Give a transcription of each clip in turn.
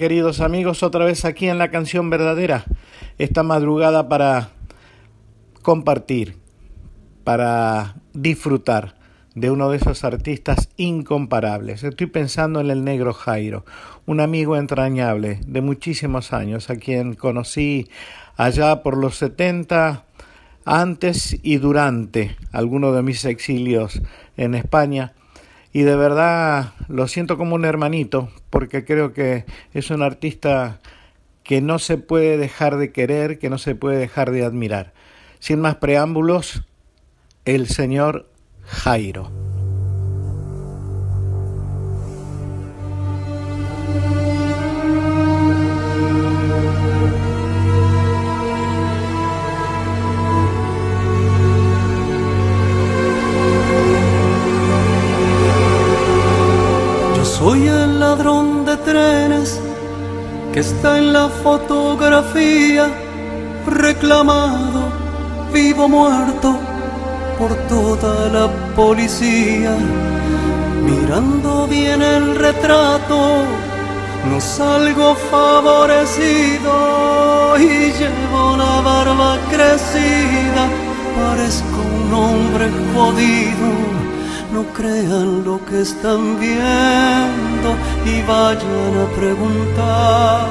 Queridos amigos, otra vez aquí en la canción verdadera, esta madrugada para compartir, para disfrutar de uno de esos artistas incomparables. Estoy pensando en el negro Jairo, un amigo entrañable de muchísimos años, a quien conocí allá por los 70, antes y durante algunos de mis exilios en España y de verdad lo siento como un hermanito porque creo que es un artista que no se puede dejar de querer, que no se puede dejar de admirar. Sin más preámbulos, el señor Jairo. Está en la fotografía, reclamado, vivo muerto por toda la policía. Mirando bien el retrato, no salgo favorecido y llevo la barba crecida, parezco un hombre jodido no crean lo que están viendo y vayan a preguntar.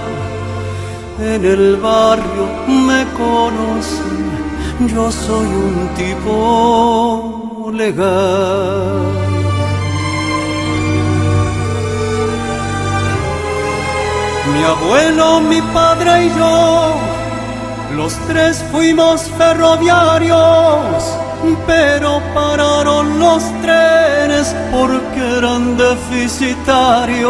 En el barrio me conocen, yo soy un tipo legal. Mi abuelo, mi padre y yo, los tres fuimos ferroviarios pero pararon los trenes porque eran deficitarios.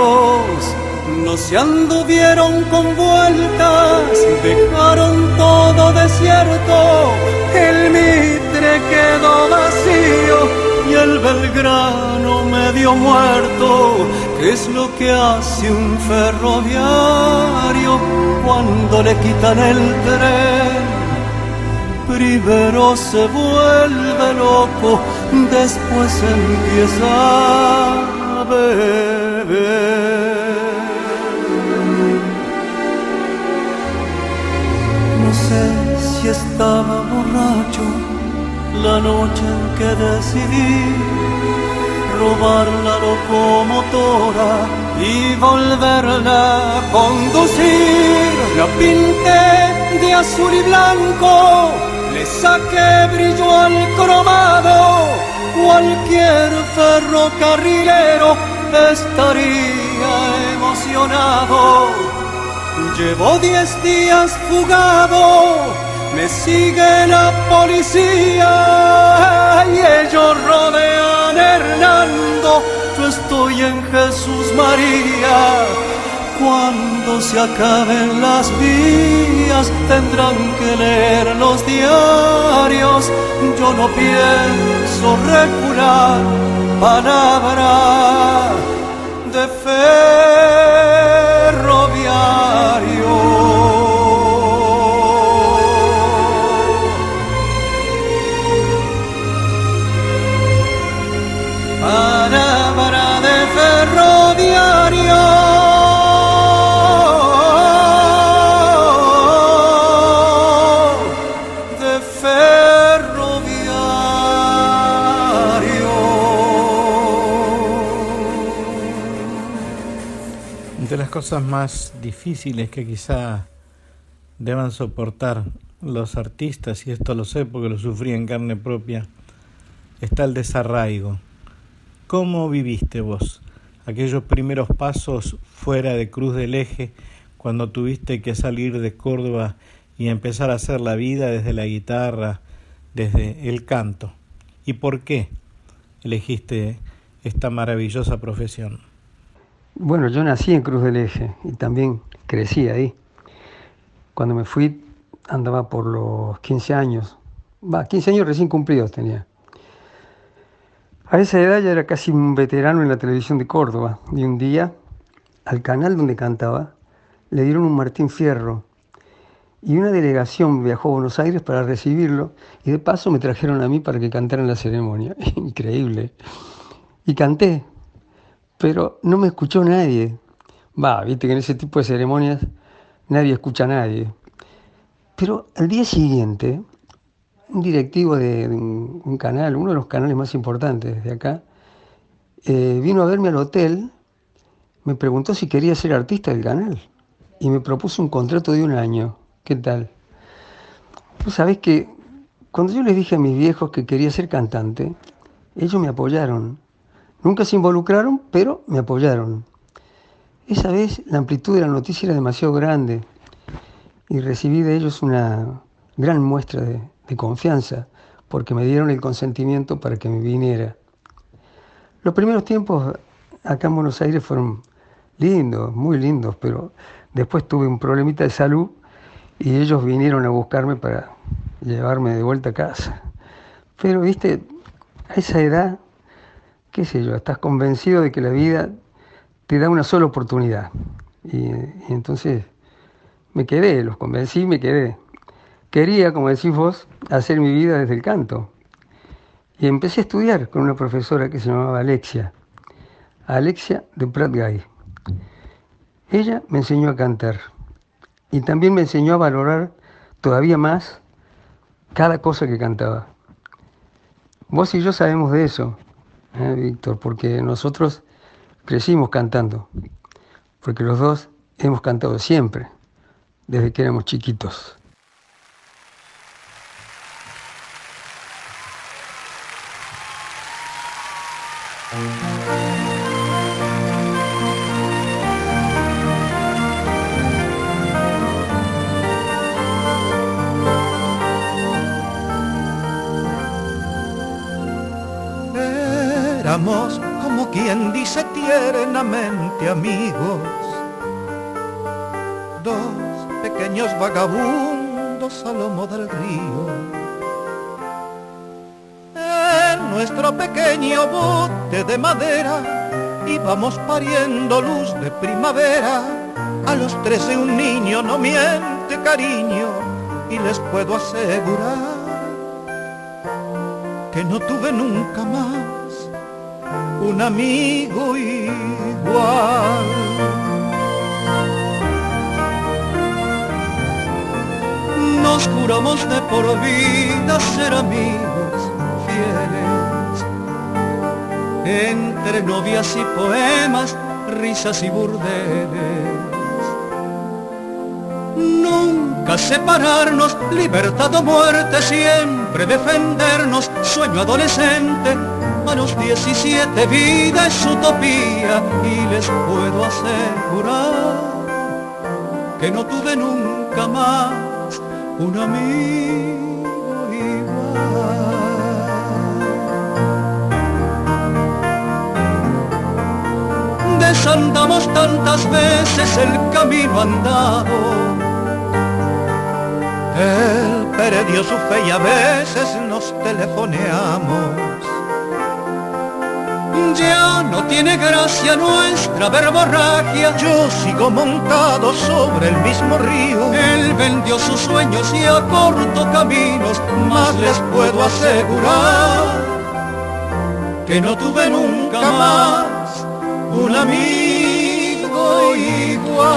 No se anduvieron con vueltas, dejaron todo desierto, el Mitre quedó vacío y el Belgrano medio muerto, que es lo que hace un ferroviario cuando le quitan el tren primero se vuelve loco, después empieza a beber. No sé si estaba borracho la noche en que decidí robar la locomotora y volverla a conducir. La pinté de azul y blanco le saqué brillo al cromado, cualquier ferrocarrilero estaría emocionado. Llevo diez días fugado, me sigue la policía y ellos rodean Hernando, yo estoy en Jesús María cuando se acaben las vías tendrán que leer los diarios. Yo no pienso recular palabra de ferroviario. Cosas más difíciles que quizá deban soportar los artistas, y esto lo sé porque lo sufrí en carne propia, está el desarraigo. ¿Cómo viviste vos aquellos primeros pasos fuera de Cruz del Eje cuando tuviste que salir de Córdoba y empezar a hacer la vida desde la guitarra, desde el canto? ¿Y por qué elegiste esta maravillosa profesión? Bueno, yo nací en Cruz del Eje y también crecí ahí. Cuando me fui andaba por los 15 años. Va, 15 años recién cumplidos tenía. A esa edad ya era casi un veterano en la televisión de Córdoba. Y un día, al canal donde cantaba, le dieron un Martín Fierro. Y una delegación viajó a Buenos Aires para recibirlo. Y de paso me trajeron a mí para que cantara en la ceremonia. Increíble. Y canté, pero no me escuchó nadie. Va, viste que en ese tipo de ceremonias nadie escucha a nadie. Pero al día siguiente, un directivo de, un, canal, uno de los canales más importantes de acá, eh, vino a verme al hotel, me preguntó si quería ser artista del canal y me propuso un contrato de un año. ¿Qué tal? Pues sabés que cuando yo les dije a mis viejos que quería ser cantante, ellos me apoyaron. Nunca se involucraron, pero me apoyaron. Esa vez la amplitud de la noticia era demasiado grande y recibí de ellos una gran muestra de, confianza porque me dieron el consentimiento para que me viniera. Los primeros tiempos acá en Buenos Aires fueron lindos, muy lindos, pero después tuve un problemita de salud y ellos vinieron a buscarme para llevarme de vuelta a casa. Pero, viste, a esa edad, qué sé yo, estás convencido de que la vida te da una sola oportunidad. Y, entonces me quedé, los convencí, me quedé. Quería, como decís vos, hacer mi vida desde el canto. Y empecé a estudiar con una profesora que se llamaba Alexia, Alexia de Prat Gay. Ella me enseñó a cantar y también me enseñó a valorar todavía más cada cosa que cantaba. Vos y yo sabemos de eso, ¿eh, Víctor, porque nosotros crecimos cantando, porque los dos hemos cantado siempre, desde que éramos chiquitos. Como quien dice tiernamente amigos. Dos pequeños vagabundos a lomo del río. En nuestro pequeño bote de madera íbamos pariendo luz de primavera. A los trece un niño no miente cariño y les puedo asegurar que no tuve nunca más un amigo igual. Nos juramos de por vida ser amigos fieles, entre novias y poemas, risas y burdeles. Nunca separarnos, libertad o muerte, siempre defendernos, sueño adolescente, a los 17 vida es utopía y les puedo asegurar que no tuve nunca más un amigo igual. Desandamos tantas veces el camino andado. Él perdió su fe y a veces nos telefoneamos ya no tiene gracia nuestra verborragia. Yo sigo montado sobre el mismo río. Él vendió sus sueños y acortó caminos, más les puedo asegurar que no tuve nunca más un amigo igual.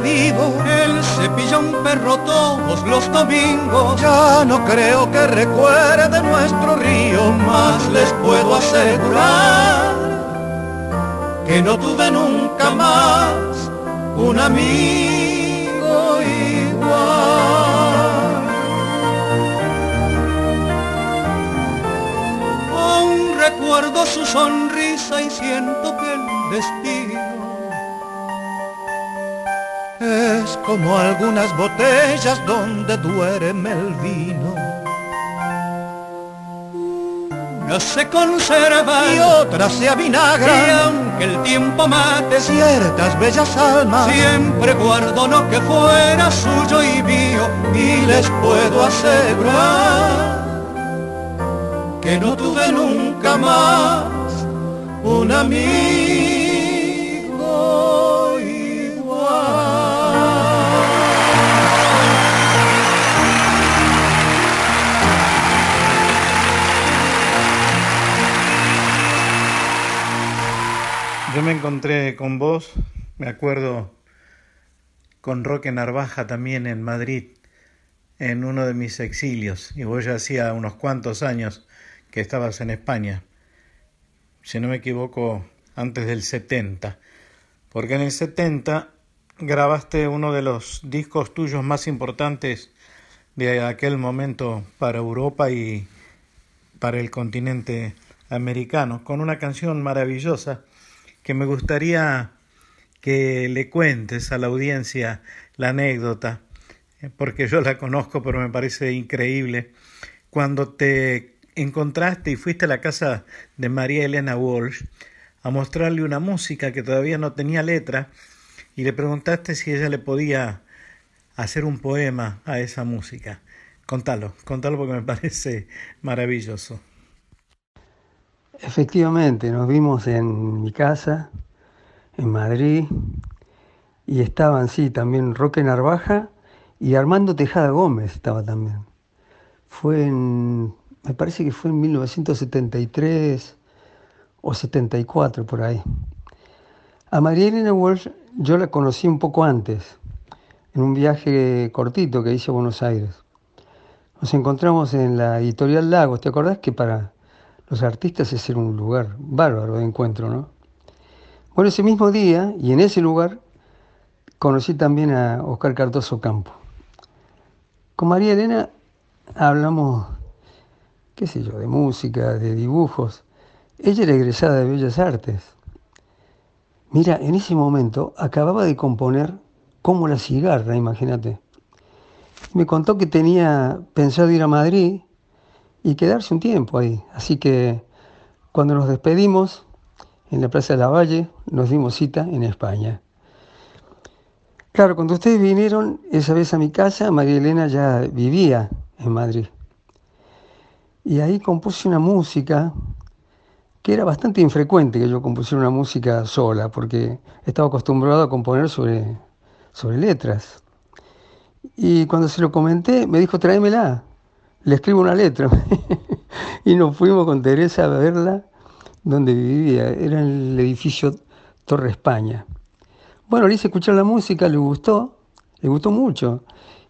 Vivo. Él un perro todos los domingos. Ya no creo que recuerde nuestro río, más les puedo asegurar que no tuve nunca más un amigo igual. Aún recuerdo su sonrisa y siento que el destino como algunas botellas donde duerme el vino. No se conserva y otras se avinagran. Y aunque el tiempo mate ciertas bellas almas, siempre guardo lo que fuera suyo y mío y les puedo asegurar que no tuve nunca más un amigo Yo me encontré con vos, me acuerdo con Roque Narvaja también en Madrid, en uno de mis exilios, y vos ya hacía unos cuantos años que estabas en España, si no me equivoco, antes del 70, porque en el 70 grabaste uno de los discos tuyos más importantes de aquel momento para Europa y para el continente americano, con una canción maravillosa que me gustaría que le cuentes a la audiencia la anécdota, eh, porque yo la conozco, pero me parece increíble, cuando te encontraste y fuiste a la casa de María Elena Walsh a mostrarle una música que todavía no tenía letra y le preguntaste si ella le podía hacer un poema a esa música. Contalo, contalo porque me parece maravilloso. Efectivamente, nos vimos en mi casa, en Madrid, y estaban, sí, también Roque Narvaja y Armando Tejada Gómez estaba también. Fue en, me parece que fue en 1973 o 74 por ahí. A María Elena Walsh yo la conocí un poco antes, en un viaje cortito que hice a Buenos Aires. Nos encontramos en la editorial Lagos, ¿te acordás que para los artistas es un lugar bárbaro de encuentro, ¿no? Bueno, ese mismo día y en ese lugar conocí también a Oscar Cardoso Campo. Con María Elena hablamos, qué sé yo, de música, de dibujos. Ella era egresada de Bellas Artes. Mira, en ese momento acababa de componer Como la cigarra, imagínate. Me contó que tenía pensado ir a Madrid y quedarse un tiempo ahí. Así que cuando nos despedimos en la Plaza de la Valle, nos dimos cita en España. Claro, cuando ustedes vinieron esa vez a mi casa, María Elena ya vivía en Madrid. Y ahí compuse una música que era bastante infrecuente que yo compusiera una música sola, porque estaba acostumbrado a componer sobre, sobre letras. Y cuando se lo comenté, me dijo, tráemela le escribo una letra. y nos fuimos con Teresa a verla donde vivía, era en el edificio Torre España. Bueno, le hice escuchar la música, le gustó, le gustó mucho,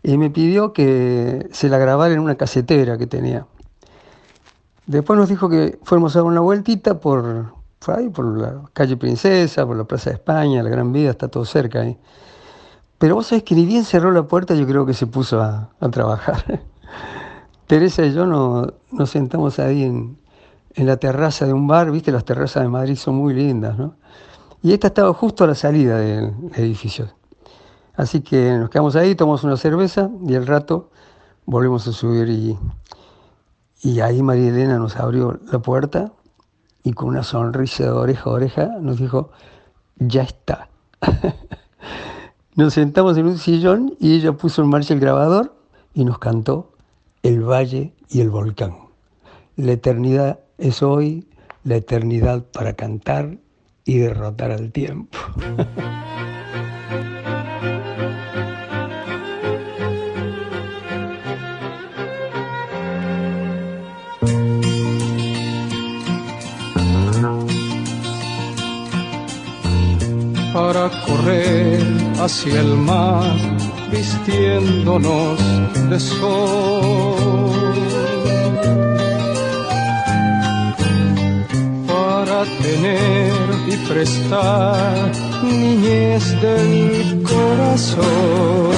y me pidió que se la grabara en una casetera que tenía. Después nos dijo que fuéramos a dar una vueltita por, por la calle Princesa, por la Plaza de España, la Gran Vida, está todo cerca ahí. Pero vos sabés que ni bien cerró la puerta, yo creo que se puso a, a trabajar. Teresa y yo nos, sentamos ahí en, la terraza de un bar, viste, las terrazas de Madrid son muy lindas, ¿no? Y esta estaba justo a la salida del edificio. Así que nos quedamos ahí, tomamos una cerveza y al rato volvemos a subir y, y ahí María Elena nos abrió la puerta y con una sonrisa de oreja a oreja nos dijo, ya está. nos sentamos en un sillón y ella puso en marcha el grabador y nos cantó el valle y el volcán. La eternidad es hoy, la eternidad para cantar y derrotar al tiempo. para correr hacia el mar vistiéndonos de sol. Para tener y prestar niñez del corazón.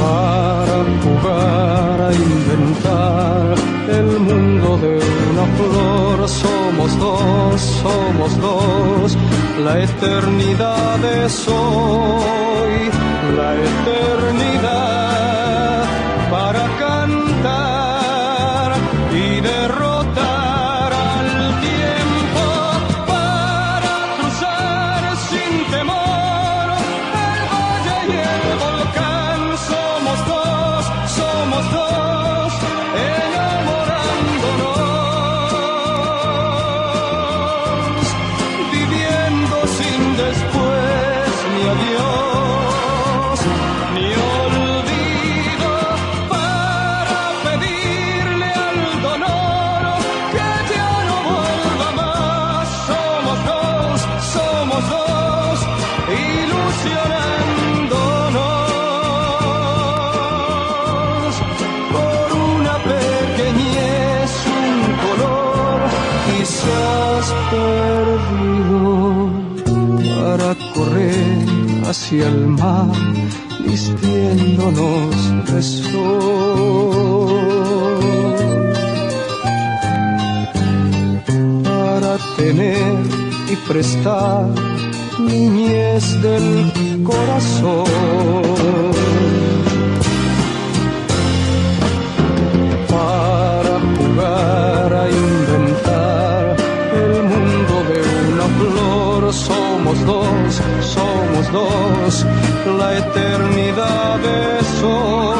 Para jugar a inventar el mundo de una flor, somos dos, somos dos la eternidad es hoy, la eternidad hacia el mar, vistiéndonos de sol. Para tener y prestar niñez del corazón. La eternidad es hoy,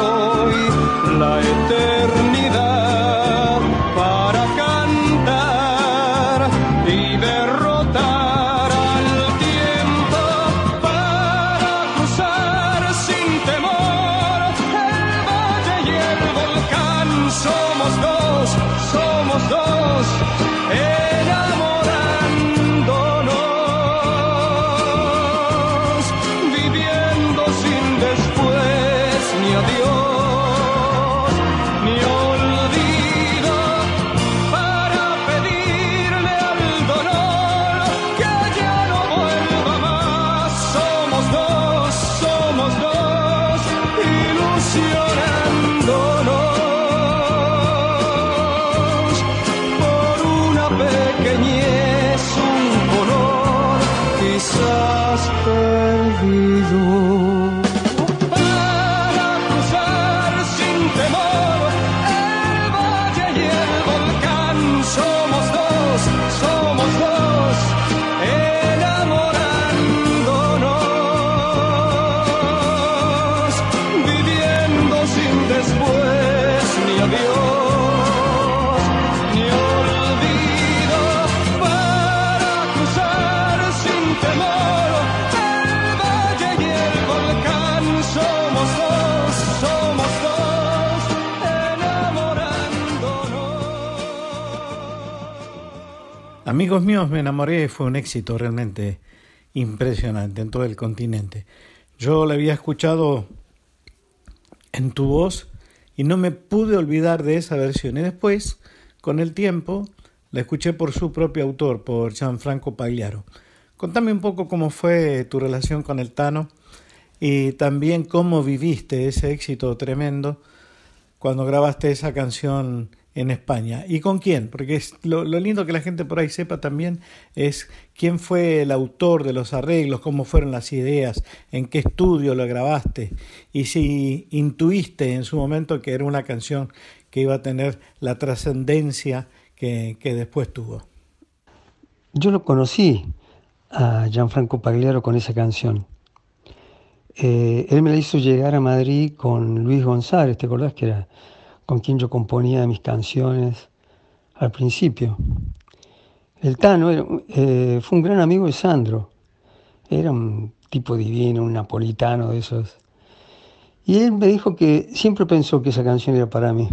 Amigos míos, me enamoré, fue un éxito realmente impresionante en todo el continente. Yo la había escuchado en tu voz y no me pude olvidar de esa versión. Y después, con el tiempo, la escuché por su propio autor, por Gianfranco Pagliaro. Contame un poco cómo fue tu relación con el Tano y también cómo viviste ese éxito tremendo cuando grabaste esa canción en España. ¿Y con quién? Porque lo, lindo que la gente por ahí sepa también es quién fue el autor de los arreglos, cómo fueron las ideas, en qué estudio lo grabaste y si intuiste en su momento que era una canción que iba a tener la trascendencia que, que después tuvo. Yo lo conocí a Gianfranco Pagliaro con esa canción. Eh, él me la hizo llegar a Madrid con Luis González, ¿te acordás que era con quien yo componía mis canciones al principio? El Tano era, eh, fue un gran amigo de Sandro, era un tipo divino, un napolitano de esos. Y él me dijo que siempre pensó que esa canción era para mí.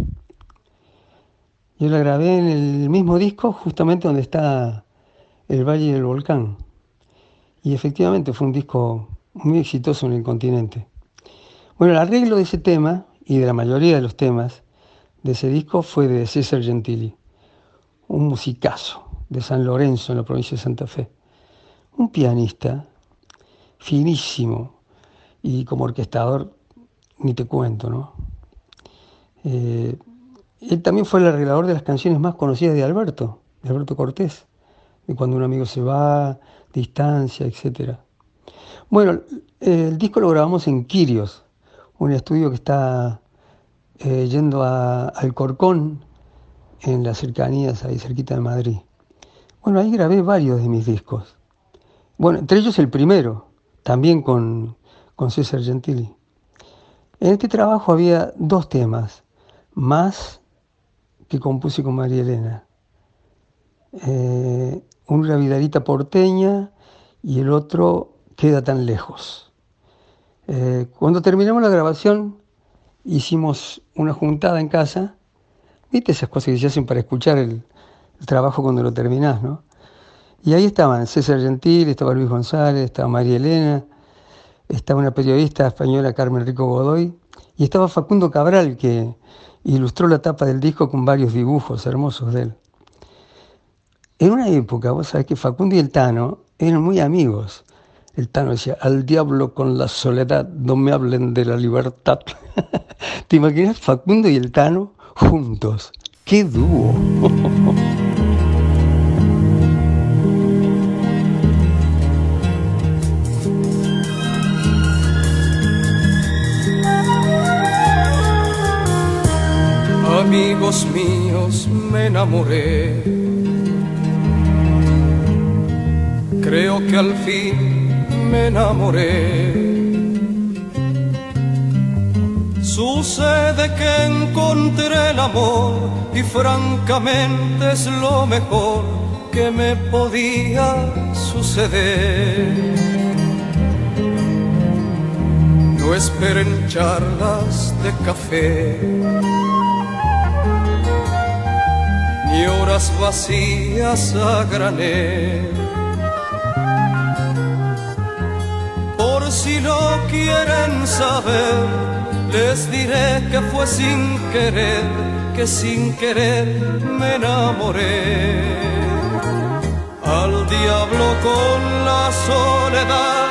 Yo la grabé en el mismo disco, justamente donde está El Valle del Volcán. Y efectivamente fue un disco muy exitoso en el continente. Bueno, el arreglo de ese tema y de la mayoría de los temas de ese disco fue de César Gentili, un musicazo de San Lorenzo en la provincia de Santa Fe. Un pianista finísimo y como orquestador ni te cuento, ¿no? Eh, él también fue el arreglador de las canciones más conocidas de Alberto, de Alberto Cortés, de cuando un amigo se va, distancia, etc. Bueno, el disco lo grabamos en Quirios, un estudio que está eh, yendo a Alcorcón, en las cercanías, ahí cerquita de Madrid. Bueno, ahí grabé varios de mis discos. Bueno, entre ellos el primero, también con, con César Gentili. En este trabajo había dos temas, más que compuse con María Elena. Eh, una porteña y el otro Queda tan lejos. Eh, cuando terminamos la grabación, hicimos una juntada en casa. ¿Viste esas cosas que se hacen para escuchar el, trabajo cuando lo terminás, no? Y ahí estaban César Gentil, estaba Luis González, estaba María Elena, estaba una periodista española, Carmen Rico Godoy, y estaba Facundo Cabral, que ilustró la tapa del disco con varios dibujos hermosos de él. En una época, vos sabés que Facundo y el Tano eran muy amigos. El Tano decía, al diablo con la soledad, no me hablen de la libertad. ¿Te imaginas Facundo y el Tano juntos? ¡Qué dúo! Amigos míos, me enamoré. Creo que al fin me enamoré. Sucede que encontré el amor y francamente es lo mejor que me podía suceder. No esperen charlas de café, ni horas vacías a granel si lo quieren saber, les diré que fue sin querer, que sin querer me enamoré. Al diablo con la soledad,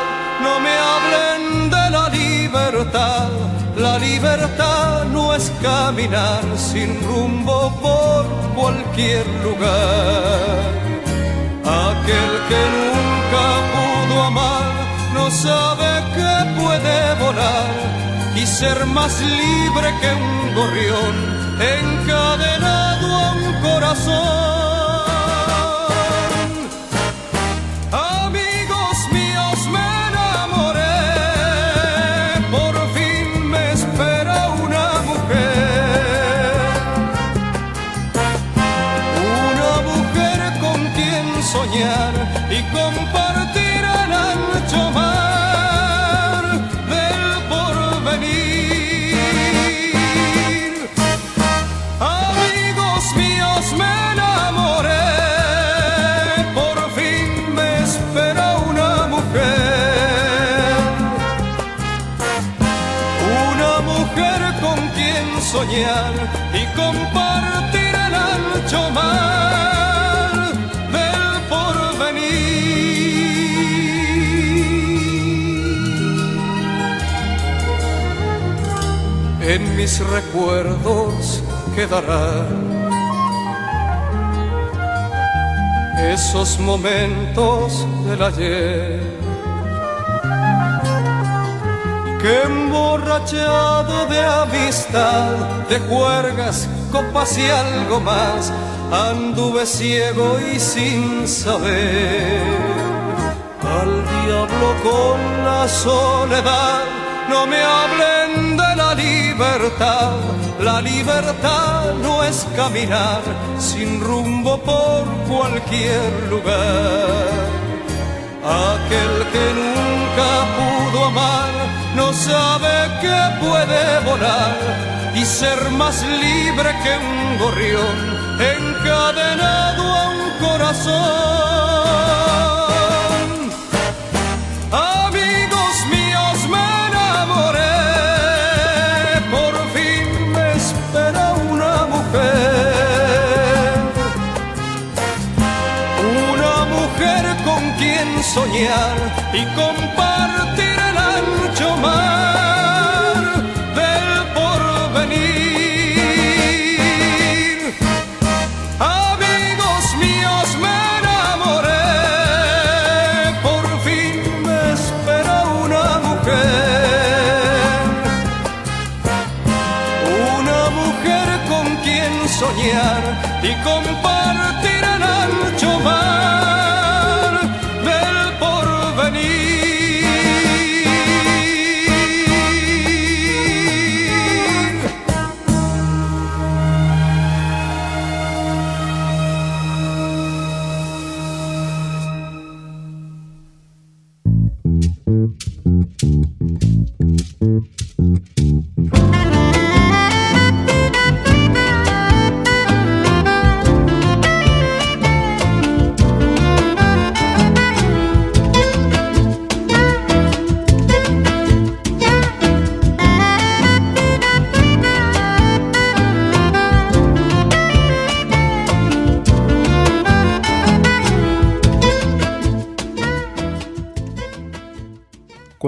no me hablen de la libertad. La libertad no es caminar sin rumbo por cualquier lugar. Aquel que nunca pudo amar sabe que puede volar y ser más libre que un gorrión encadenado a un corazón. Mis recuerdos quedarán esos momentos del ayer que emborrachado de amistad, de juergas, copas y algo más, anduve ciego y sin saber. Al diablo con la soledad, no me hablen de la libertad, la libertad no es caminar sin rumbo por cualquier lugar. Aquel que nunca pudo amar no sabe que puede volar y ser más libre que un gorrión encadenado a un corazón. Amigos y compartir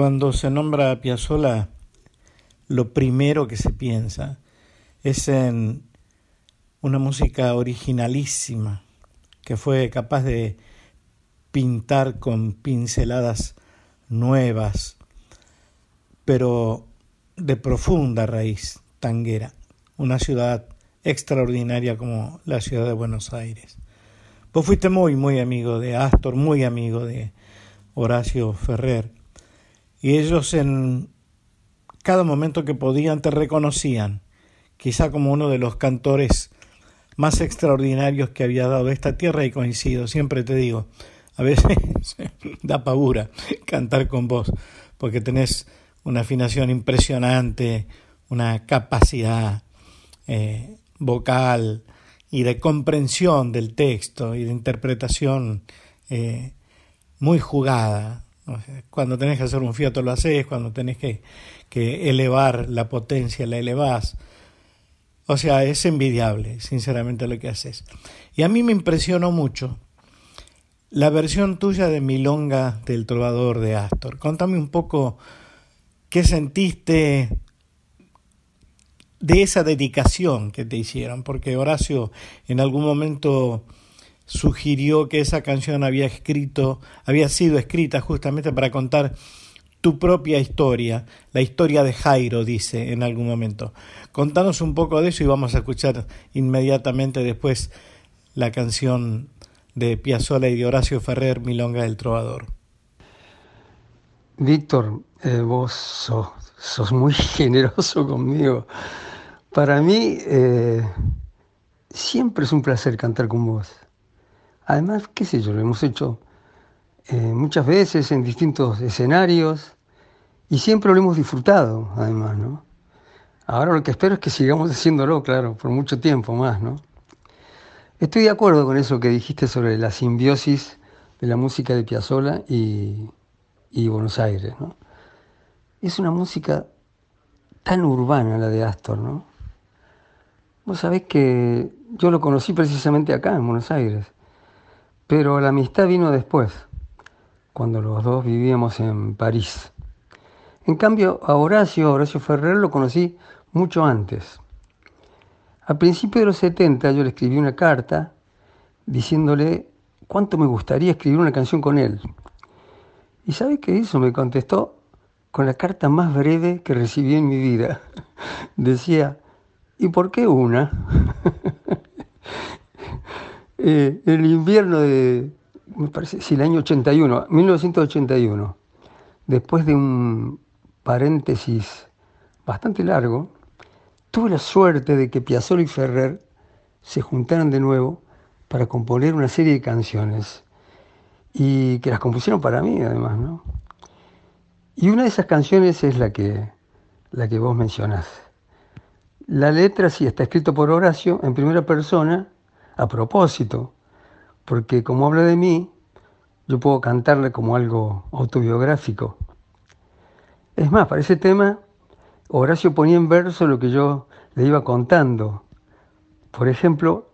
Cuando se nombra a Piazzolla, lo primero que se piensa es en una música originalísima que fue capaz de pintar con pinceladas nuevas, pero de profunda raíz tanguera, una ciudad extraordinaria como la ciudad de Buenos Aires. Vos fuiste muy, muy amigo de Astor, muy amigo de Horacio Ferrer, y ellos en cada momento que podían te reconocían, quizá como uno de los cantores más extraordinarios que había dado esta tierra y coincido, siempre te digo, a veces da pavura cantar con vos, porque tenés una afinación impresionante, una capacidad eh, vocal y de comprensión del texto y de interpretación eh, muy jugada. Cuando tenés que hacer un fiato lo haces, cuando tenés que, que elevar la potencia la elevás. O sea, es envidiable, sinceramente, lo que haces. Y a mí me impresionó mucho la versión tuya de Milonga del Trovador de Astor. Contame un poco qué sentiste de esa dedicación que te hicieron, porque Horacio en algún momento sugirió que esa canción había escrito, había sido escrita justamente para contar tu propia historia, la historia de Jairo, dice en algún momento. Contanos un poco de eso y vamos a escuchar inmediatamente después la canción de Piazzolla y de Horacio Ferrer, Milonga del Trovador. Víctor, eh, vos sos, muy generoso conmigo. Para mí eh, siempre es un placer cantar con vos. Además, qué sé yo, lo hemos hecho eh, muchas veces en distintos escenarios y siempre lo hemos disfrutado, además, ¿no? Ahora lo que espero es que sigamos haciéndolo, claro, por mucho tiempo más, ¿no? Estoy de acuerdo con eso que dijiste sobre la simbiosis de la música de Piazzolla y, y Buenos Aires, ¿no? Es una música tan urbana la de Astor, ¿no? Vos sabés que yo lo conocí precisamente acá, en Buenos Aires. Pero la amistad vino después, cuando los dos vivíamos en París. En cambio, a Horacio, Horacio Ferrer, lo conocí mucho antes. A principios de los 70 yo le escribí una carta diciéndole cuánto me gustaría escribir una canción con él. ¿Y sabe qué hizo? Me contestó con la carta más breve que recibí en mi vida. Decía, ¿y por qué una? Eh, el invierno de, me parece, sí, el año 81, 1981, después de un paréntesis bastante largo, tuve la suerte de que Piazzolla y Ferrer se juntaran de nuevo para componer una serie de canciones y que las compusieron para mí además, ¿no? Y una de esas canciones es la que, la que vos mencionás. La letra sí está escrito por Horacio en primera persona a propósito, porque como habla de mí, yo puedo cantarle como algo autobiográfico. Es más, para ese tema, Horacio ponía en verso lo que yo le iba contando. Por ejemplo,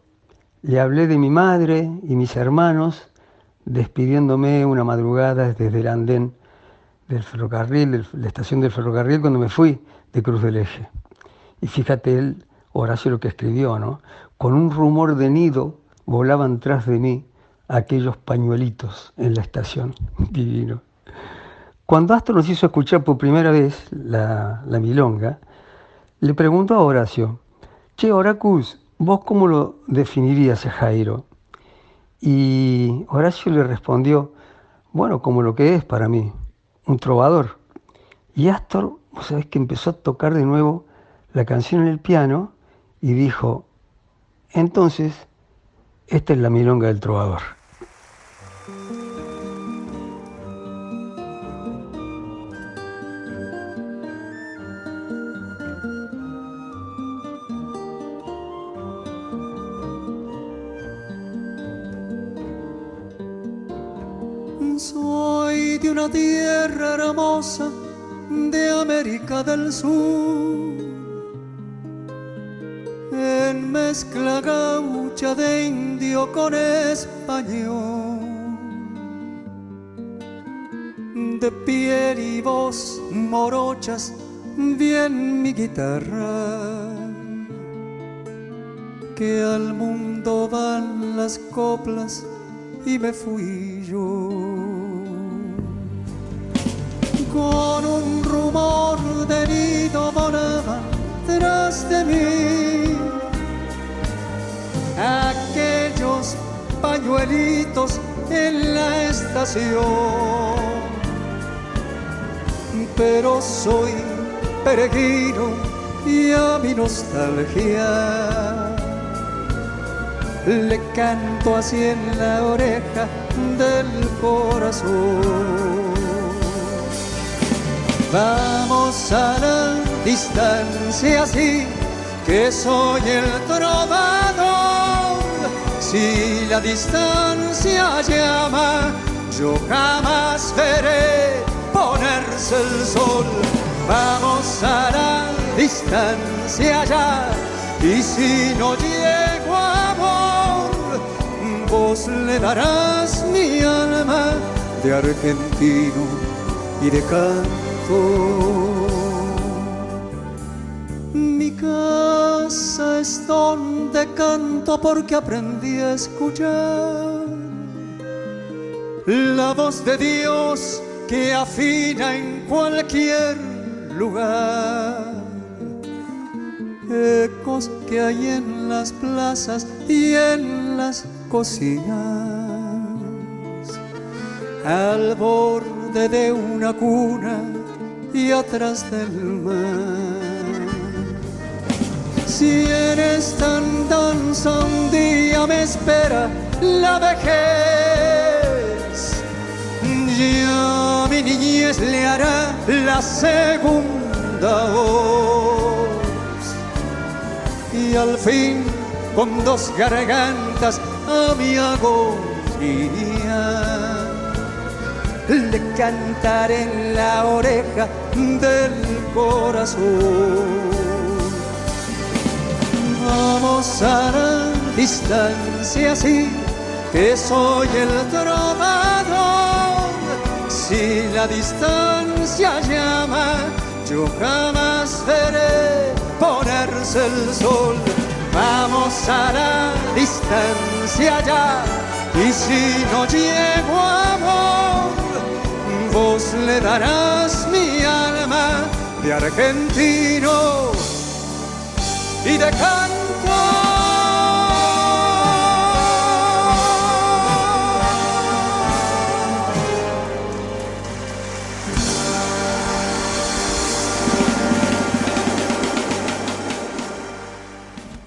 le hablé de mi madre y mis hermanos despidiéndome una madrugada desde el andén del ferrocarril, de la estación del ferrocarril, cuando me fui de Cruz del Eje. Y fíjate él, Horacio, lo que escribió, ¿no? Con un rumor de nido volaban tras de mí aquellos pañuelitos en la estación. Divino. Cuando Astro nos hizo escuchar por primera vez la, la milonga, le preguntó a Horacio, Che, Horacus, ¿vos cómo lo definirías a Jairo? Y Horacio le respondió, bueno, como lo que es para mí, un trovador. Y Astor, vos sabés que empezó a tocar de nuevo la canción en el piano y dijo, entonces, esta es la milonga del trovador. Soy de una tierra hermosa de América del Sur mezcla gaucha de indio con español. de piel y voz morochas, bien mi guitarra. Que al mundo van las coplas y me fui yo. Con un rumor de nido volaban tras de mí en la estación. Pero soy peregrino y a mi nostalgia le canto así en la oreja del corazón. Vamos a la distancia así que soy el trovador. Si la distancia llama, yo jamás veré ponerse el sol. Vamos a la distancia ya, y si no llego amor, vos le darás mi alma de argentino y de canto. Es donde canto porque aprendí a escuchar la voz de Dios que afina en cualquier lugar. Ecos que hay en las plazas y en las cocinas, al borde de una cuna y atrás del mar. Si eres tan danza un día me espera la vejez. Ya mi niñez le hará la segunda voz. Y al fin con dos gargantas a mi agonía le cantaré en la oreja del corazón. Vamos a la distancia así, que soy el trovador. Si la distancia llama, yo jamás veré ponerse el sol. Vamos a la distancia ya, y si no llego amor, vos le darás mi alma de argentino y de canto.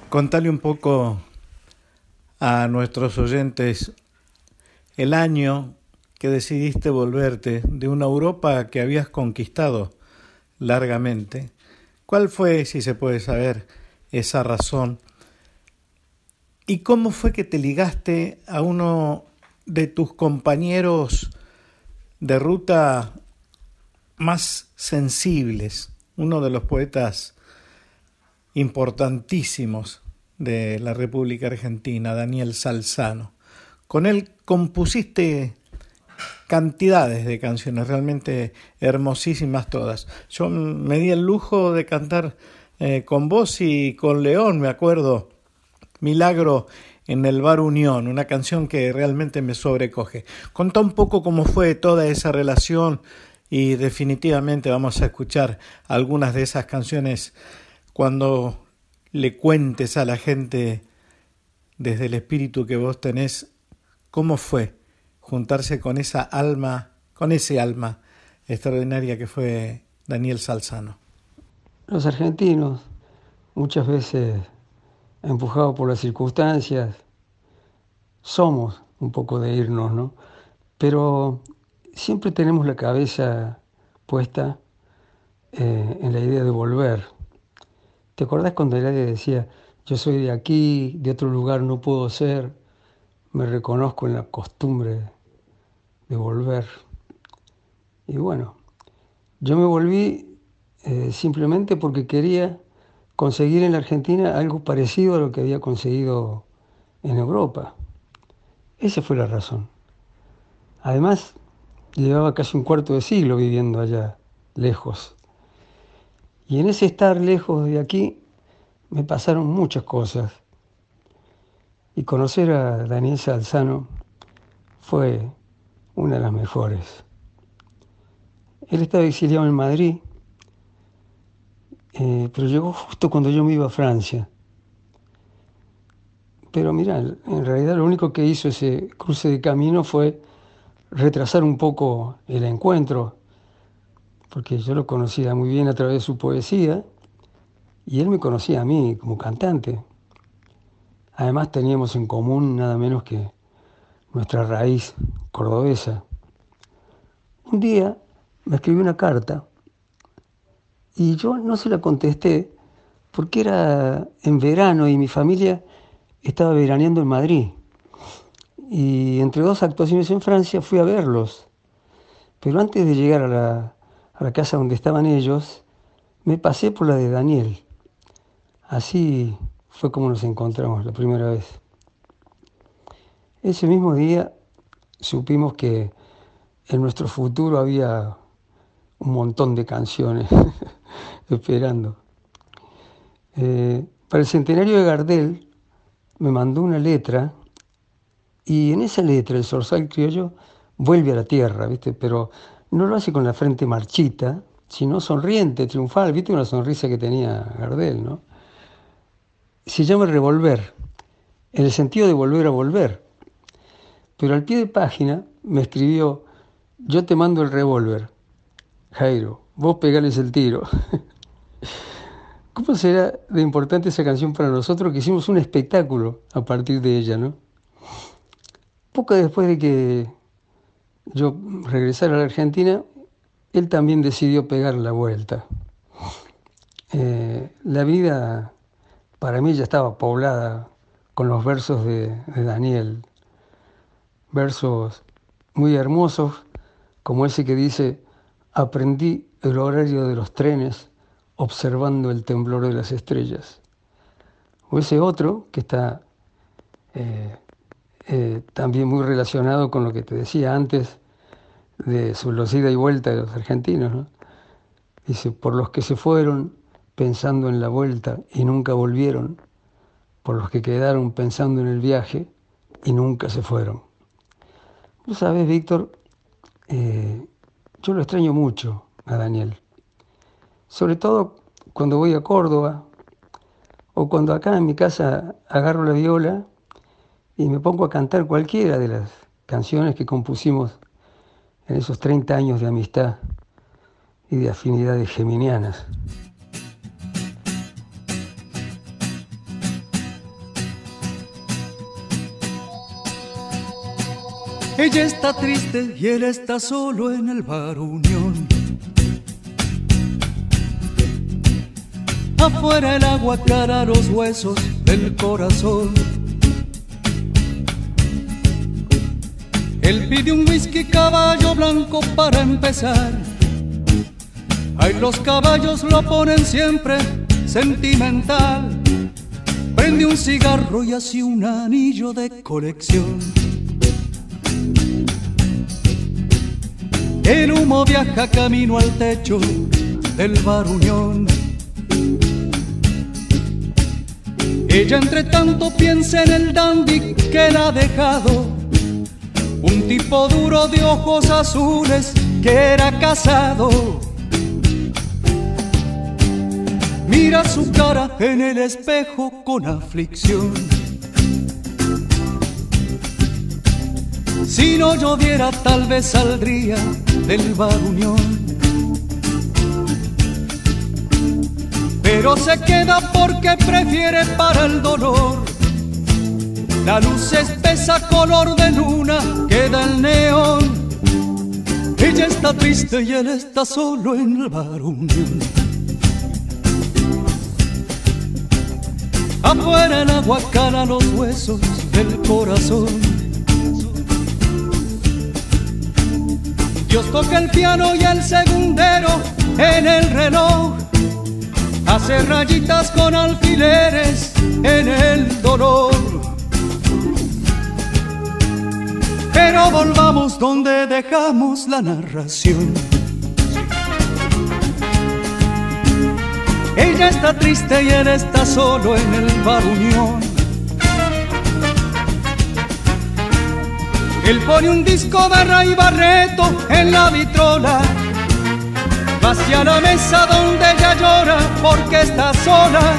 Contale un poco a nuestros oyentes el año que decidiste volverte de una Europa que habías conquistado largamente. ¿Cuál fue, si se puede saber, esa razón? ¿Y cómo fue que te ligaste a uno de tus compañeros de ruta más sensibles, uno de los poetas importantísimos de la República Argentina, Daniel Salzano? Con él compusiste cantidades de canciones, realmente hermosísimas todas. Yo me di el lujo de cantar eh, con vos y con León, me acuerdo, Milagro en el Bar Unión, una canción que realmente me sobrecoge. Contá un poco cómo fue toda esa relación y definitivamente vamos a escuchar algunas de esas canciones cuando le cuentes a la gente desde el espíritu que vos tenés cómo fue juntarse con esa alma, con ese alma extraordinaria que fue Daniel Salzano. Los argentinos, muchas veces empujados por las circunstancias, somos un poco de irnos, ¿no? Pero siempre tenemos la cabeza puesta eh, en la idea de volver. ¿Te acordás cuando nadie decía, yo soy de aquí, de otro lugar no puedo ser, me reconozco en la costumbre de volver. Y bueno, yo me volví eh, simplemente porque quería conseguir en la Argentina algo parecido a lo que había conseguido en Europa. Esa fue la razón. Además, llevaba casi un cuarto de siglo viviendo allá, lejos. Y en ese estar lejos de aquí me pasaron muchas cosas. Y conocer a Daniel Salzano fue una de las mejores. Él estaba exiliado en Madrid, eh, pero llegó justo cuando yo me iba a Francia. Pero mira, en realidad lo único que hizo ese cruce de camino fue retrasar un poco el encuentro, porque yo lo conocía muy bien a través de su poesía y él me conocía a mí como cantante. Además teníamos en común nada menos que nuestra raíz cordobesa. Un día me escribió una carta y yo no se la contesté porque era en verano y mi familia estaba veraneando en Madrid. Y entre dos actuaciones en Francia fui a verlos. Pero antes de llegar a la, a la casa donde estaban ellos, me pasé por la de Daniel. Así fue como nos encontramos la primera vez. Ese mismo día supimos que en nuestro futuro había un montón de canciones esperando. Eh, para el centenario de Gardel me mandó una letra y en esa letra el zorzal criollo vuelve a la tierra, ¿viste? Pero no lo hace con la frente marchita, sino sonriente, triunfal, ¿viste? Una sonrisa que tenía Gardel, ¿no? Se llama revolver, en el sentido de volver a volver. Pero al pie de página me escribió, yo te mando el revólver, Jairo, vos pegales el tiro. ¿Cómo será de importante esa canción para nosotros que hicimos un espectáculo a partir de ella, no? Poco después de que yo regresara a la Argentina, él también decidió pegar la vuelta. Eh, la vida para mí ya estaba poblada con los versos de, de Daniel, versos muy hermosos, como ese que dice, aprendí el horario de los trenes observando el temblor de las estrellas. O ese otro que está eh, eh, también muy relacionado con lo que te decía antes de su ida y vuelta de los argentinos. Dice, por los que se fueron pensando en la vuelta y nunca volvieron, por los que quedaron pensando en el viaje y nunca se fueron. Tú sabes, Víctor, eh, yo lo extraño mucho a Daniel, sobre todo cuando voy a Córdoba o cuando acá en mi casa agarro la viola y me pongo a cantar cualquiera de las canciones que compusimos en esos 30 años de amistad y de afinidades geminianas. Ella está triste y él está solo en el bar Unión. Afuera el agua cara los huesos del corazón. Él pide un whisky caballo blanco para empezar. Ay, los caballos lo ponen siempre sentimental. Prende un cigarro y así un anillo de colección. El humo viaja camino al techo del bar Unión. Ella entre tanto piensa en el dandy que la ha dejado un tipo duro de ojos azules que era casado. Mira su cara en el espejo con aflicción. Si no lloviera tal vez saldría del bar Unión. Pero se queda porque prefiere para el dolor la luz espesa color de luna queda el neón. Ella está triste y él está solo en el bar Afuera el agua cala los huesos del corazón. Dios toca el piano y el segundero en el reloj hace rayitas con alfileres en el dolor Pero volvamos donde dejamos la narración. Ella está triste y él está solo en el bar Unión. Él pone un disco de Ray Barreto en la vitrola. Va hacia la mesa donde ella llora porque está sola.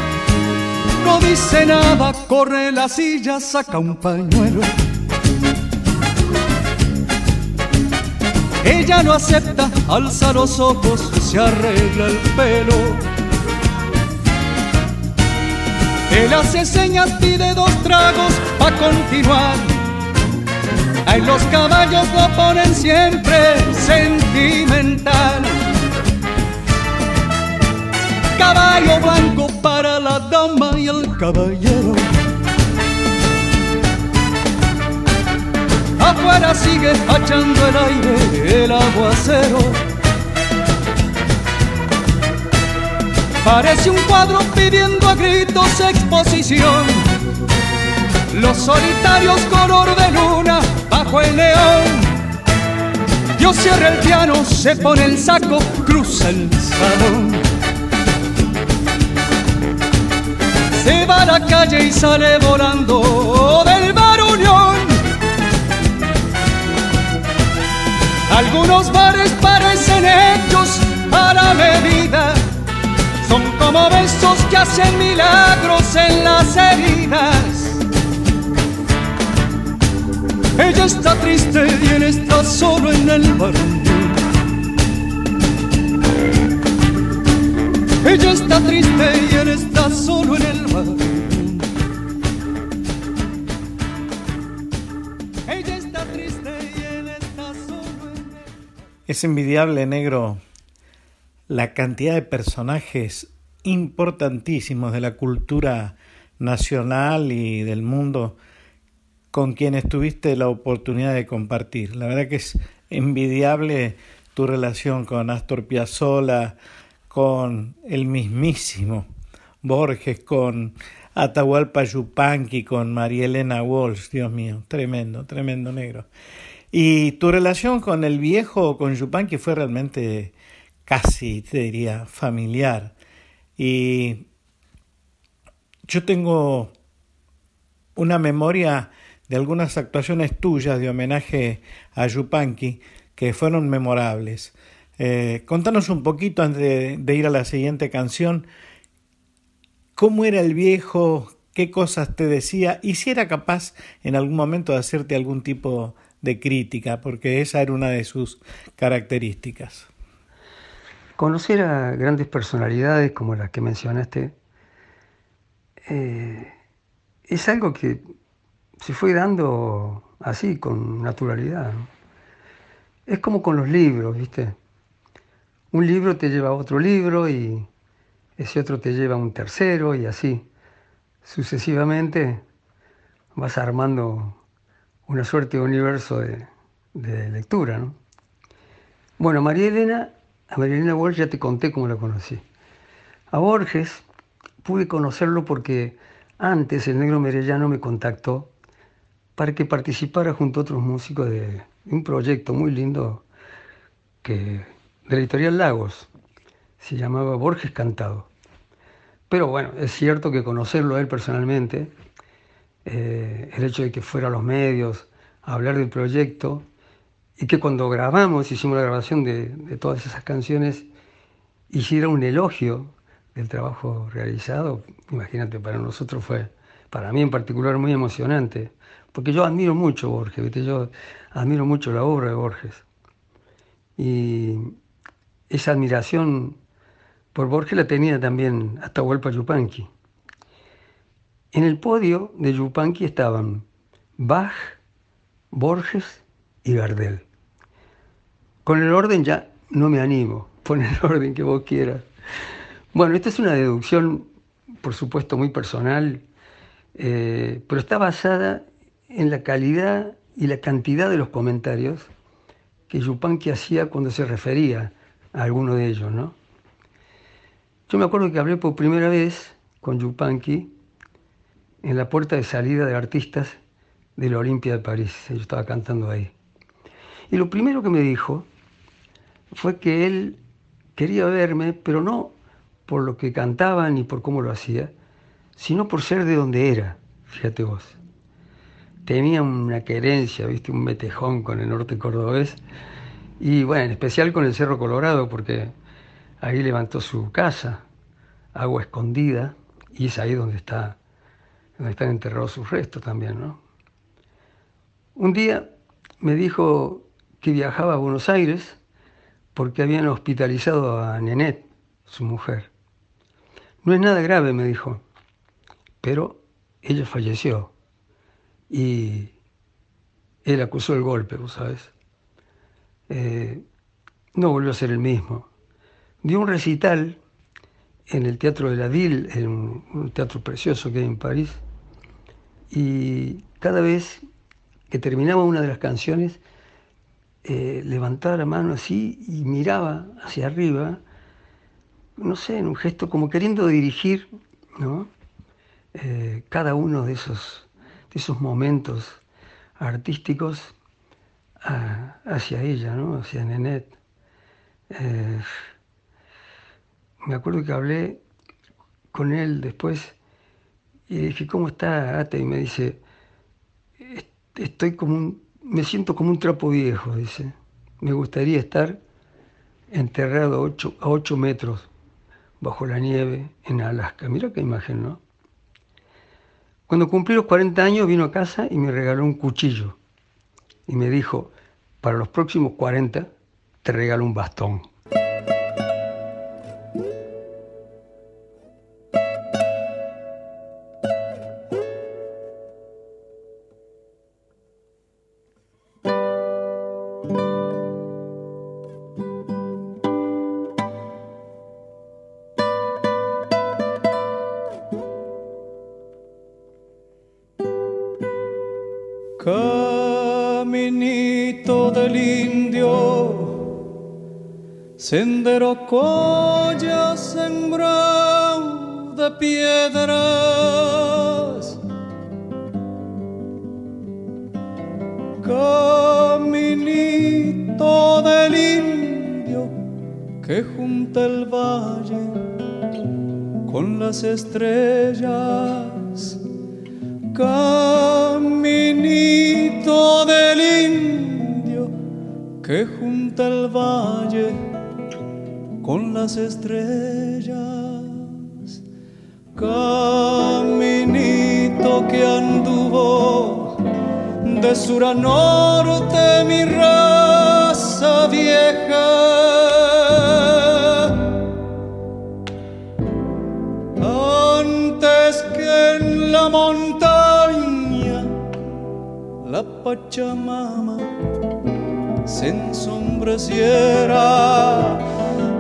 No dice nada, corre la silla, saca un pañuelo. Ella no acepta, alza los ojos, se arregla el pelo. Él hace señas, pide dos tragos pa' continuar. Ahí los caballos lo ponen siempre sentimental. Caballo blanco para la dama y el caballero. Afuera sigue echando el aire el aguacero. Parece un cuadro pidiendo a gritos exposición. Los solitarios color de luna bajo el león. Dios cierra el piano, se pone el saco, cruza el salón. Se va a la calle y sale volando del bar Unión. Algunos bares parecen hechos a la medida son como besos que hacen milagros en las heridas. Triste y él está solo en el barón. Ella está triste y él está solo en el barón. Ella está triste y él está solo en el Es envidiable, negro, la cantidad de personajes importantísimos de la cultura nacional y del mundo con quienes tuviste la oportunidad de compartir. La verdad que es envidiable tu relación con Astor Piazzolla, con el mismísimo Borges, con Atahualpa Yupanqui, con María Elena Walsh, Dios mío, tremendo, tremendo negro. Y tu relación con el viejo, con Yupanqui, fue realmente casi, te diría, familiar. Y yo tengo una memoria de algunas actuaciones tuyas de homenaje a Yupanqui que fueron memorables. Eh, contanos un poquito antes de, ir a la siguiente canción, cómo era el viejo, qué cosas te decía y si era capaz en algún momento de hacerte algún tipo de crítica, porque esa era una de sus características. Conocer a grandes personalidades como las que mencionaste eh, es algo que se fue dando así, con naturalidad. Es como con los libros, ¿viste? Un libro te lleva a otro libro y ese otro te lleva a un tercero y así. Sucesivamente vas armando una suerte de universo de, lectura, ¿no? Bueno, María Elena a Marilena Walsh ya te conté cómo la conocí. A Borges pude conocerlo porque antes el negro merellano me contactó para que participara junto a otros músicos de, un proyecto muy lindo que, de la editorial Lagos. Se llamaba Borges Cantado. Pero bueno, es cierto que conocerlo a él personalmente, eh, el hecho de que fuera a los medios a hablar del proyecto, y que cuando grabamos, hicimos la grabación de, todas esas canciones, hiciera un elogio del trabajo realizado, imagínate, para nosotros fue, para mí en particular, muy emocionante, porque yo admiro mucho Borges, ¿viste? yo admiro mucho la obra de Borges. Y esa admiración por Borges la tenía también hasta Huelpa Yupanqui. En el podio de Yupanqui estaban Bach, Borges y Gardel. Con el orden ya no me animo, pon el orden que vos quieras. Bueno, esta es una deducción, por supuesto, muy personal, eh, pero está basada en la calidad y la cantidad de los comentarios que Yupanqui hacía cuando se refería a alguno de ellos, ¿no? Yo me acuerdo que hablé por primera vez con Yupanqui en la puerta de salida de artistas de la Olimpia de París. Yo estaba cantando ahí. Y lo primero que me dijo fue que él quería verme, pero no por lo que cantaba ni por cómo lo hacía, sino por ser de donde era, fíjate vos. Tenía una querencia, viste, un metejón con el norte cordobés, y bueno, en especial con el Cerro Colorado, porque ahí levantó su casa, agua escondida, y es ahí donde, está, donde están enterrados sus restos también, ¿no? Un día me dijo que viajaba a Buenos Aires porque habían hospitalizado a Nenet, su mujer. No es nada grave, me dijo, pero ella falleció y él acusó el golpe, ¿vos sabes? Eh, no volvió a ser el mismo. Dio un recital en el Teatro de la Ville, en un teatro precioso que hay en París, y cada vez que terminaba una de las canciones, eh, levantaba la mano así y miraba hacia arriba, no sé, en un gesto como queriendo dirigir eh, cada uno de esos, de esos momentos artísticos hacia ella, ¿no? hacia Nenet. Eh, me acuerdo que hablé con él después y dije, ¿cómo está Ate? Y me dice, estoy como un, me siento como un trapo viejo, dice. Me gustaría estar enterrado a 8 metros bajo la nieve en Alaska. Mira qué imagen, ¿no? Cuando cumplí los 40 años vino a casa y me regaló un cuchillo. Y me dijo, para los próximos 40 te regalo un bastón. Sendero colla sembrado de piedras. Caminito del indio que junta el valle con las estrellas. Caminito del indio que junta el valle con las estrellas. Caminito que anduvo de sur a norte mi raza vieja. Antes que en la montaña la Pachamama se ensombreciera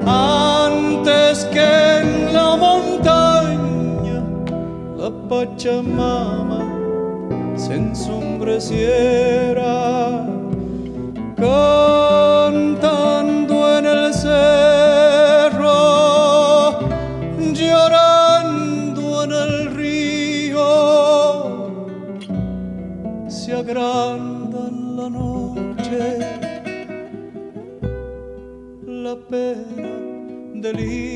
antes que en la montaña la Pachamama se ensombreciera, cantando en el cerro, llorando en el río, se agranda del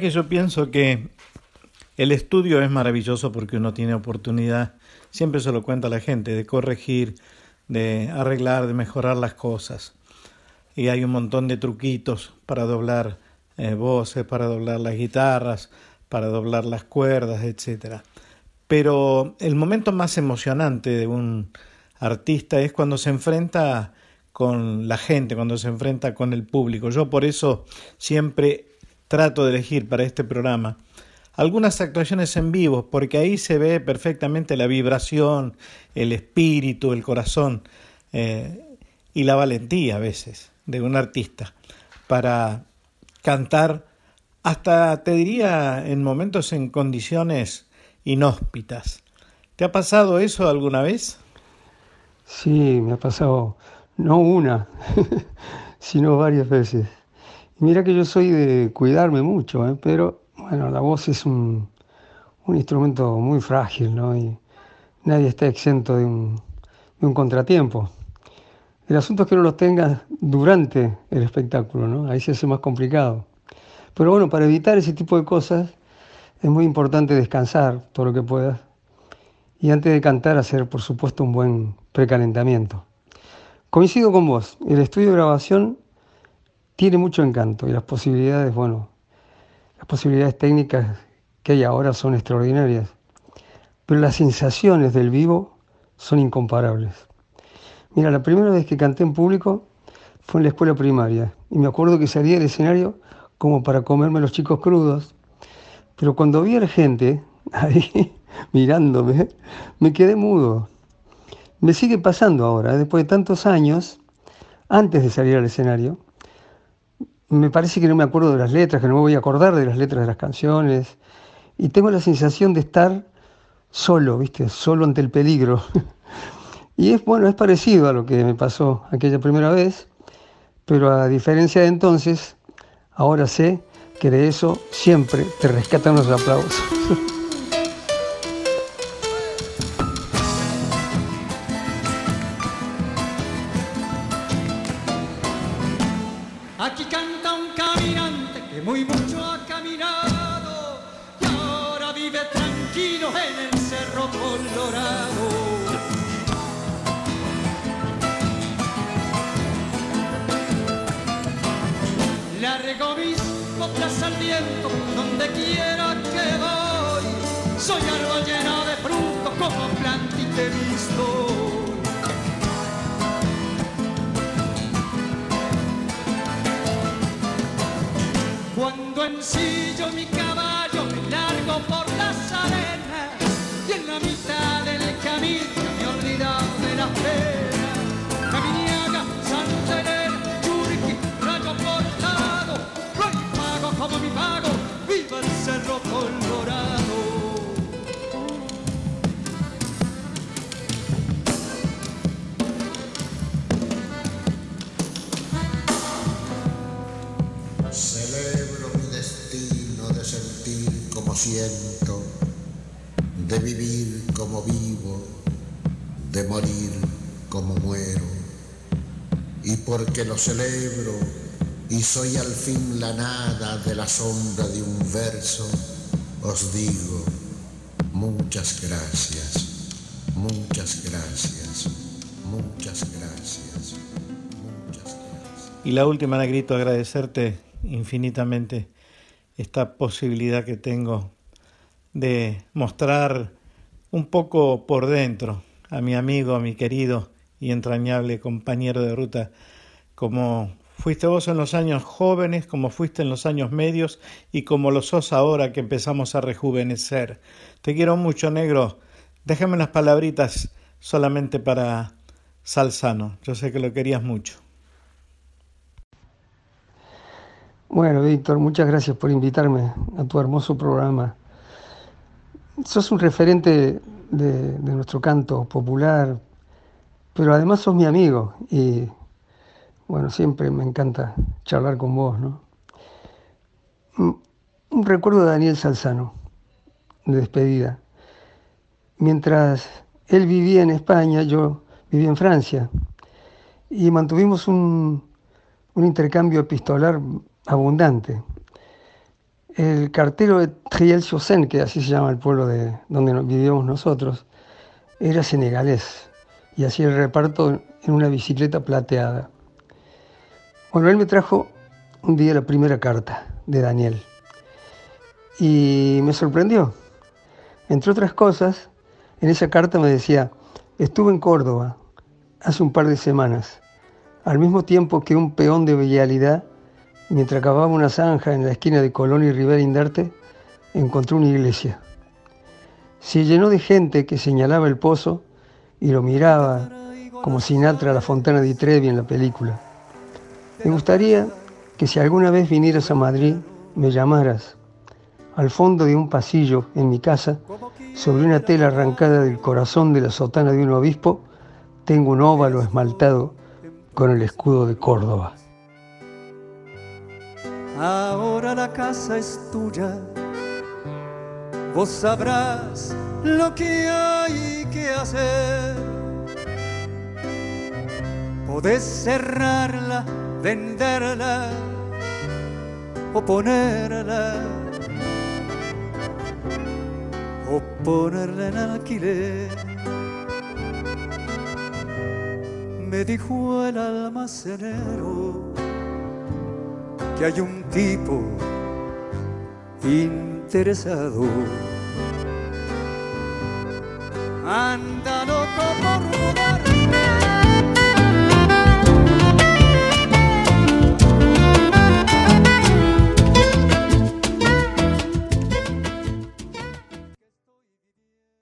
que yo pienso que el estudio es maravilloso porque uno tiene oportunidad, siempre se lo cuenta la gente, de corregir, de arreglar, de mejorar las cosas. Y hay un montón de truquitos para doblar eh, voces, para doblar las guitarras, para doblar las cuerdas, etc. Pero el momento más emocionante de un artista es cuando se enfrenta con la gente, cuando se enfrenta con el público. Yo por eso siempre trato de elegir para este programa algunas actuaciones en vivo, porque ahí se ve perfectamente la vibración, el espíritu, el corazón eh, y la valentía a veces de un artista para cantar hasta, te diría, en momentos en condiciones inhóspitas. ¿Te ha pasado eso alguna vez? Sí, me ha pasado no una, sino varias veces. Mira que yo soy de cuidarme mucho, ¿eh? pero bueno, la voz es un, un, instrumento muy frágil, ¿no? Y nadie está exento de un, de un contratiempo. El asunto es que no los tengas durante el espectáculo, ¿no? Ahí se hace más complicado. Pero bueno, para evitar ese tipo de cosas es muy importante descansar todo lo que puedas y antes de cantar hacer, por supuesto, un buen precalentamiento. Coincido con vos, el estudio de grabación tiene mucho encanto y las posibilidades, bueno, las posibilidades técnicas que hay ahora son extraordinarias, pero las sensaciones del vivo son incomparables. Mira, la primera vez que canté en público fue en la escuela primaria y me acuerdo que salía del escenario como para comerme los chicos crudos, pero cuando vi a la gente ahí mirándome, me quedé mudo. Me sigue pasando ahora, después de tantos años, antes de salir al escenario, me parece que no me acuerdo de las letras, que no me voy a acordar de las letras de las canciones, y tengo la sensación de estar solo, ¿viste? Solo ante el peligro. y es bueno, es parecido a lo que me pasó aquella primera vez, pero a diferencia de entonces, ahora sé que de eso siempre te rescatan los aplausos. del Porque lo celebro y soy al fin la nada de la sombra de un verso, os digo muchas gracias, muchas gracias, muchas gracias, muchas gracias. Y la última, Negrito, agradecerte infinitamente esta posibilidad que tengo de mostrar un poco por dentro a mi amigo, a mi querido y entrañable compañero de ruta, como fuiste vos en los años jóvenes, como fuiste en los años medios y como lo sos ahora que empezamos a rejuvenecer. Te quiero mucho, negro. Déjame unas palabritas solamente para Salzano. Yo sé que lo querías mucho. Bueno, Víctor, muchas gracias por invitarme a tu hermoso programa. Sos un referente de, nuestro canto popular, pero además sos mi amigo y bueno, siempre me encanta charlar con vos, ¿no? Mm, un recuerdo de Daniel Salzano, de despedida. Mientras él vivía en España, yo vivía en Francia y mantuvimos un, un intercambio epistolar abundante. El cartero de Triel-sur-Seine, que así se llama el pueblo de donde vivíamos nosotros, era senegalés y hacía el reparto en una bicicleta plateada. Bueno, él me trajo un día la primera carta de Daniel y me sorprendió. Entre otras cosas, en esa carta me decía, estuve en Córdoba hace un par de semanas, al mismo tiempo que un peón de vialidad Mientras acababa una zanja en la esquina de Colón y Rivera Indarte, encontró una iglesia. Se llenó de gente que señalaba el pozo y lo miraba como Sinatra a la fontana di Trevi en la película. Me gustaría que si alguna vez vinieras a Madrid, me llamaras. Al fondo de un pasillo en mi casa, sobre una tela arrancada del corazón de la sotana de un obispo, tengo un óvalo esmaltado con el escudo de Córdoba. Ahora la casa es tuya, vos sabrás lo que hay que hacer. Podés cerrarla, venderla o ponerla o ponerla en alquiler. Me dijo el almacenero que hay un tipo interesado. Ándalo